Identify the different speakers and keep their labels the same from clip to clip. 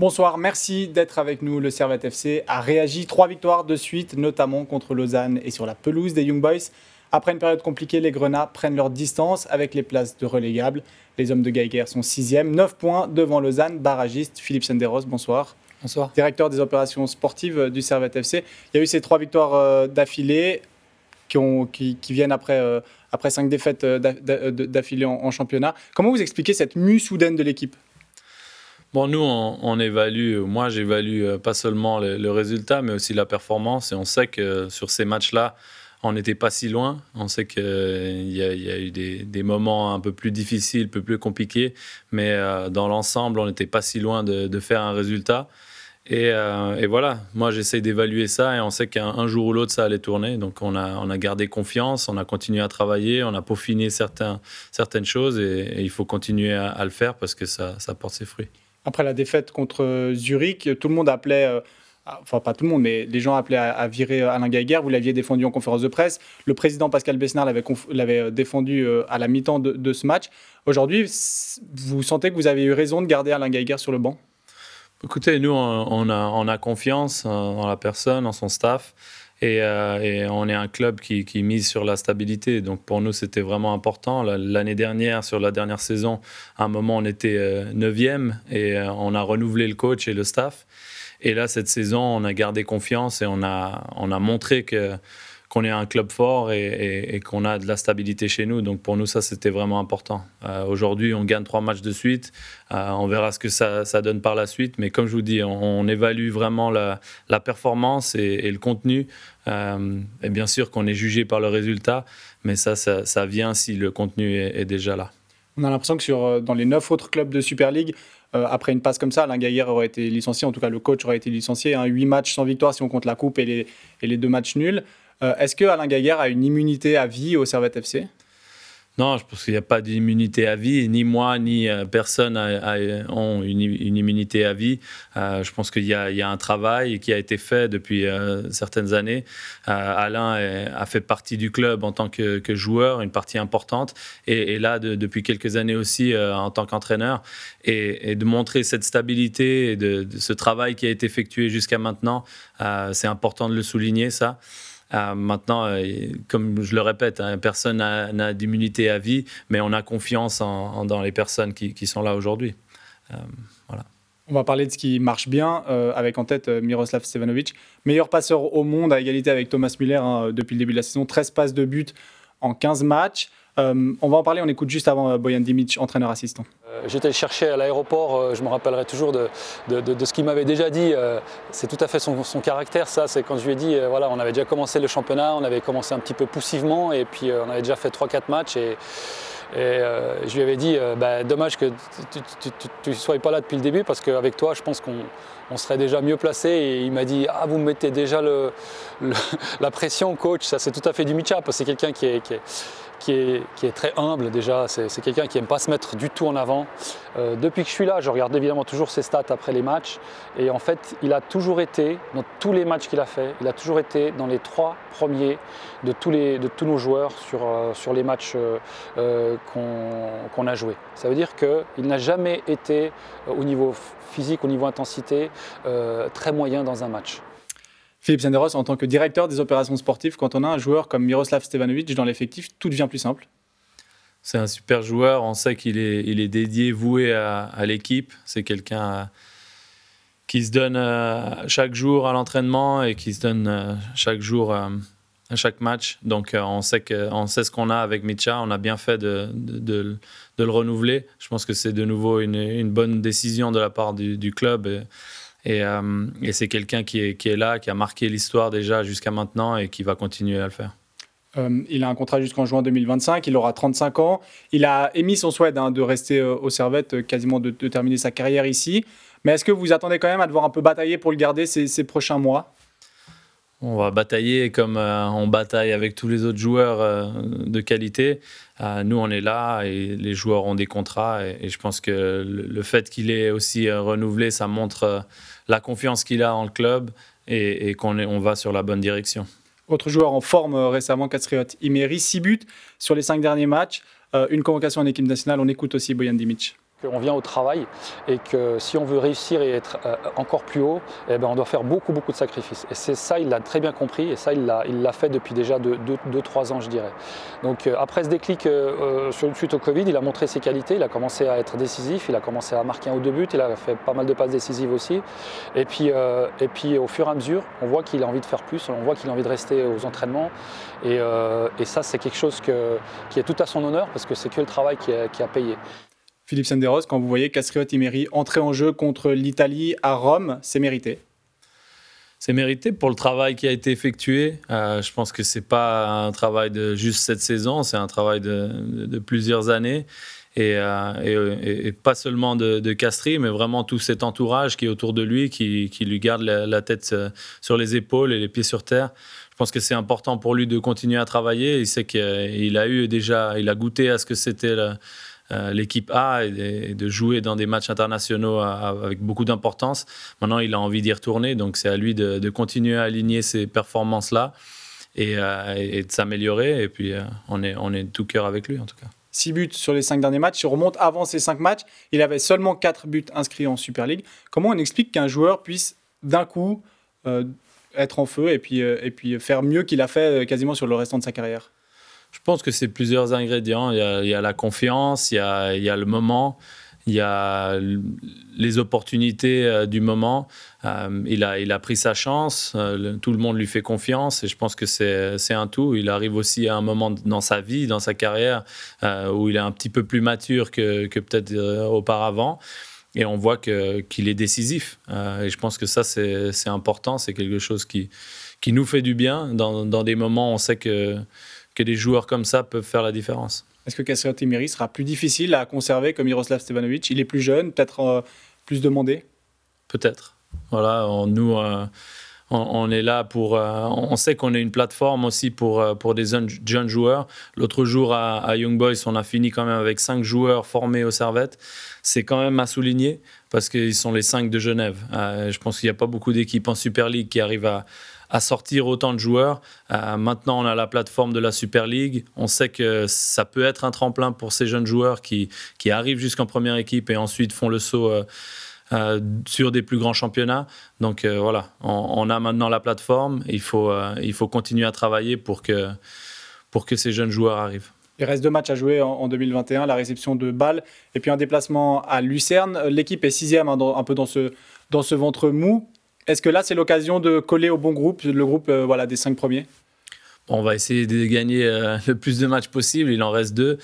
Speaker 1: Bonsoir, merci d'être avec nous. Le Servette FC a réagi. Trois victoires de suite, notamment contre Lausanne et sur la pelouse des Young Boys. Après une période compliquée, les Grenats prennent leur distance avec les places de relégables. Les hommes de Geiger sont sixième, 9 points devant Lausanne. Barragiste Philippe Senderos, bonsoir.
Speaker 2: Bonsoir.
Speaker 1: Directeur des opérations sportives du Servette FC. Il y a eu ces trois victoires euh, d'affilée qui, viennent après, euh, après cinq défaites euh, d'affilée en championnat. Comment vous expliquez cette mue soudaine de l'équipe?
Speaker 2: Bon, nous, on, évalue, moi j'évalue euh, pas seulement le, résultat, mais aussi la performance. Et on sait que sur ces matchs-là, on n'était pas si loin. On sait qu'il y, a, y a eu des, moments un peu plus difficiles, un peu plus compliqués, mais euh, dans l'ensemble, on n'était pas si loin de, faire un résultat. Euh, et, voilà, moi j'essaie d'évaluer ça et on sait qu'un jour ou l'autre ça allait tourner. Donc on a, gardé confiance, on a continué à travailler, on a peaufiné certaines choses et, il faut continuer à, le faire parce que ça porte ses fruits
Speaker 1: après la défaite contre Zurich, tout le monde appelait, euh, enfin pas tout le monde, mais les gens appelaient à, virer Alain Geiger. Vous l'aviez défendu en conférence de presse. Le président Pascal Besnard l'avait euh, défendu euh, à la mi-temps de, ce match. Aujourd'hui, vous sentez que vous avez eu raison de garder Alain Geiger sur le banc?
Speaker 2: Écoutez, nous, on a confiance en la personne, en son staff. Euh, et, on est un club qui, mise sur la stabilité. Donc pour nous, c'était vraiment important. L'année dernière, sur la dernière saison, à un moment, on était 9e euh, et euh, on a renouvelé le coach et le staff. Et là, cette saison, on a gardé confiance et on a, on a montré que qu'on est un club fort et, qu'on a de la stabilité chez nous. Donc pour nous, ça, c'était vraiment important. Euh, aujourd'hui, on gagne trois matchs de suite. Euh, on verra ce que ça, donne par la suite. Mais comme je vous dis, on, évalue vraiment la, performance et, le contenu. Euh, et bien sûr qu'on est jugé par le résultat, mais ça, ça, vient si le contenu est, déjà là.
Speaker 1: On a l'impression que sur, dans les neuf autres clubs de Super League, après une passe comme ça, Alain Gaillard aurait été licencié, en tout cas le coach aurait été licencié. Hein, huit matchs sans victoire si on compte la coupe et les deux matchs nuls. Euh, est-ce que Alain a une immunité à vie au Servette FC
Speaker 2: non, je pense qu'il n'y a pas d'immunité à vie. Ni moi, ni euh, personne ont une, immunité à vie. Euh, je pense qu'il y, a un travail qui a été fait depuis certaines années. Alain a fait partie du club en tant que, joueur, une partie importante. Et, là, depuis quelques années aussi en tant qu'entraîneur. Et, de montrer cette stabilité et de ce travail qui a été effectué jusqu'à maintenant, c'est important de le souligner, ça. Euh, maintenant, euh, comme je le répète, hein, personne n'a d'immunité à vie, mais on a confiance dans les personnes qui, sont là aujourd'hui. Euh,
Speaker 1: voilà. On va parler de ce qui marche bien, avec en tête Miroslav Stevanovic, meilleur passeur au monde à égalité avec Thomas Müller hein, depuis le début de la saison, 13 passes de but en 15 matchs. On va en parler, on écoute juste avant Boyan Dimic, entraîneur assistant.
Speaker 3: Euh, j'étais le chercher à l'aéroport, euh, je me rappellerai toujours de, ce qu'il m'avait déjà dit. Euh, c'est tout à fait son, caractère, ça. C'est quand je lui ai dit, voilà, on avait déjà commencé le championnat, on avait commencé un petit peu poussivement, et puis on avait déjà fait 3-4 matchs. Et, je lui avais dit, bah, dommage que tu ne sois pas là depuis le début, parce qu'avec toi, je pense qu'on serait déjà mieux placé. Et il m'a dit, ah, vous me mettez déjà la pression, coach. Ça, c'est tout à fait du Micha, parce c'est quelqu'un qui est, très humble déjà. C'est quelqu'un qui n'aime pas se mettre du tout en avant. Euh, depuis que je suis là, je regarde évidemment toujours ses stats après les matchs. Et en fait, il a toujours été, dans tous les matchs qu'il a fait, il a toujours été dans les trois premiers de tous, les, de tous nos joueurs sur, euh, sur les matchs euh, qu'on a joués. Ça veut dire qu'il n'a jamais été au niveau physique, au niveau intensité, très moyen dans un match.
Speaker 1: Philippe Zenderos, en tant que directeur des opérations sportives, quand on a un joueur comme Miroslav Stevanovic dans l'effectif, tout devient plus simple
Speaker 2: C'est un super joueur, on sait qu'il est, dédié, voué à, l'équipe. C'est quelqu'un euh, qui se donne euh, chaque jour à l'entraînement et qui se donne euh, chaque jour à chaque match. Donc on sait, ce qu'on a avec Mitcha, on a bien fait de, le renouveler. Je pense que c'est de nouveau une, bonne décision de la part du, club. Euh, et, c'est quelqu'un qui est, là, qui a marqué l'histoire déjà jusqu'à maintenant et qui va continuer à le faire.
Speaker 1: Euh, il a un contrat jusqu'en juin 2025, il aura 35 ans. Il a émis son souhait hein, de rester euh, au Servette, quasiment de, terminer sa carrière ici. Mais est-ce que vous attendez quand même à devoir un peu batailler pour le garder ces prochains mois?
Speaker 2: On va batailler comme on bataille avec tous les autres joueurs de qualité. nous, on est là et les joueurs ont des contrats. Et, je pense que le, fait qu'il ait aussi renouvelé, ça montre la confiance qu'il a en le club et, qu'on on va sur la bonne direction.
Speaker 1: Autre joueur en forme euh, récemment, Katsriot Imeri, 6 buts sur les 5 derniers matchs, euh, une convocation en équipe nationale. On écoute aussi Boyan Dimic.
Speaker 3: On vient au travail et que si on veut réussir et être euh, encore plus haut, eh ben on doit faire beaucoup, beaucoup de sacrifices. Et c'est ça, il l'a très bien compris et ça, il l'a, fait depuis déjà 2-3 ans, je dirais. Donc euh, après ce déclic euh, suite au Covid, il a montré ses qualités, il a commencé à être décisif, il a commencé à marquer un ou deux buts, il a fait pas mal de passes décisives aussi. Et puis, et puis au fur et à mesure, on voit qu'il a envie de faire plus, on voit qu'il a envie de rester aux entraînements. Et, ça, c'est quelque chose qui est tout à son honneur parce que c'est que le travail qui a payé.
Speaker 1: Philippe Senderos, quand vous voyez Castriote Imeri entrer en jeu contre l'Italie à Rome, c'est mérité
Speaker 2: c'est mérité pour le travail qui a été effectué. Euh, je pense que c'est pas un travail de juste cette saison, c'est un travail de, plusieurs années. Euh, et, pas seulement de, de, Castries, mais vraiment tout cet entourage qui est autour de lui, qui, lui garde la, tête euh, sur les épaules et les pieds sur terre. Je pense que c'est important pour lui de continuer à travailler. Il sait qu'il a eu déjà, il a goûté à ce que c'était euh, l'équipe A et, de jouer dans des matchs internationaux avec beaucoup d'importance. Maintenant, il a envie d'y retourner, donc c'est à lui de, continuer à aligner ces performances-là et, euh, de s'améliorer. Et puis, euh, on, est, on de tout cœur avec lui, en tout cas.
Speaker 1: 6 buts sur les 5 derniers matchs. Il remonte avant ces 5 matchs. Il avait seulement 4 buts inscrits en Super League. Comment on explique qu'un joueur puisse d'un coup être en feu et puis, et puis faire mieux qu'il a fait quasiment sur le restant de sa carrière?
Speaker 2: Je pense que c'est plusieurs ingrédients. Il y, a, la confiance, il y a, le moment, il y a les opportunités euh, du moment. Euh, il, a, il a pris sa chance, euh, tout le monde lui fait confiance et je pense que c'est un tout. Il arrive aussi à un moment dans sa vie, dans sa carrière, où il est un petit peu plus mature que, que peut-être auparavant. Et on voit qu'il est décisif. et je pense que ça, c'est important. C'est quelque chose qui, qui nous fait du bien. Dans, dans des moments, on sait que que des joueurs comme ça peuvent faire la différence.
Speaker 1: Est-ce que Kassir Timiri sera plus difficile à conserver comme Miroslav Stevanovic? Il est plus jeune, peut-être euh, plus demandé?
Speaker 2: Peut-être. Voilà, nous, euh, on, est là pour. Euh, on sait qu'on est une plateforme aussi pour, pour des jeunes, joueurs. L'autre jour à, Young Boys, on a fini quand même avec cinq joueurs formés aux servettes. C'est quand même à souligner parce qu'ils sont les cinq de Genève. je pense qu'il n'y a pas beaucoup d'équipes en Super League qui arrivent à, sortir autant de joueurs. Euh, maintenant, on a la plateforme de la Super League. On sait que ça peut être un tremplin pour ces jeunes joueurs qui, arrivent jusqu'en première équipe et ensuite font le saut. Euh, euh, sur des plus grands championnats. Donc voilà, on, a maintenant la plateforme. Il faut, il faut continuer à travailler pour que, pour que ces jeunes joueurs arrivent.
Speaker 1: Il reste deux matchs à jouer en, 2021, la réception de Bâle et puis un déplacement à Lucerne. L'équipe est sixième hein, un peu dans ce, ventre mou. Est-ce que là, c'est l'occasion de coller au bon groupe, le groupe euh, voilà, des cinq premiers?
Speaker 2: On va essayer de gagner euh, le plus de matchs possible. Il en reste deux.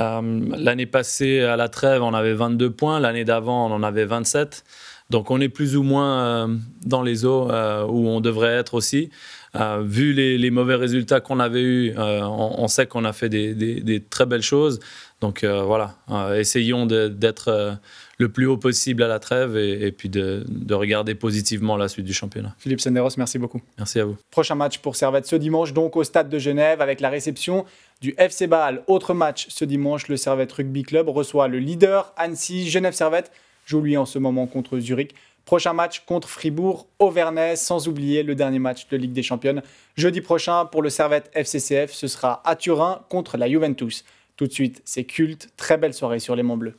Speaker 2: Euh, l'année passée, à la trêve, on avait 22 points. L'année d'avant, on en avait 27. Donc on est plus ou moins dans les eaux où on devrait être aussi. Vu les, mauvais résultats qu'on avait eus, on, sait qu'on a fait des, très belles choses. Donc voilà, essayons d'être le plus haut possible à la trêve et, puis de, regarder positivement la suite du championnat.
Speaker 1: Philippe Senderos, merci beaucoup.
Speaker 2: Merci à vous.
Speaker 1: Prochain match pour Servette ce dimanche, donc au stade de Genève avec la réception du FC Bâle. Autre match ce dimanche, le Servette Rugby Club reçoit le leader Annecy. Genève Servette joue lui en ce moment contre Zurich. Prochain match contre Fribourg, Auvernais, sans oublier le dernier match de Ligue des Championnes. Jeudi prochain pour le Servette FCCF, ce sera à Turin contre la Juventus. Tout de suite, c'est culte. Très belle soirée sur les Monts Bleus.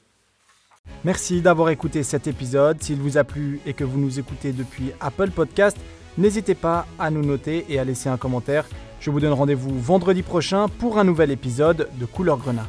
Speaker 1: Merci d'avoir écouté cet épisode. S'il vous a plu et que vous nous écoutez depuis Apple Podcast, n'hésitez pas à nous noter et à laisser un commentaire. Je vous donne rendez-vous vendredi prochain pour un nouvel épisode de Couleur Grenat.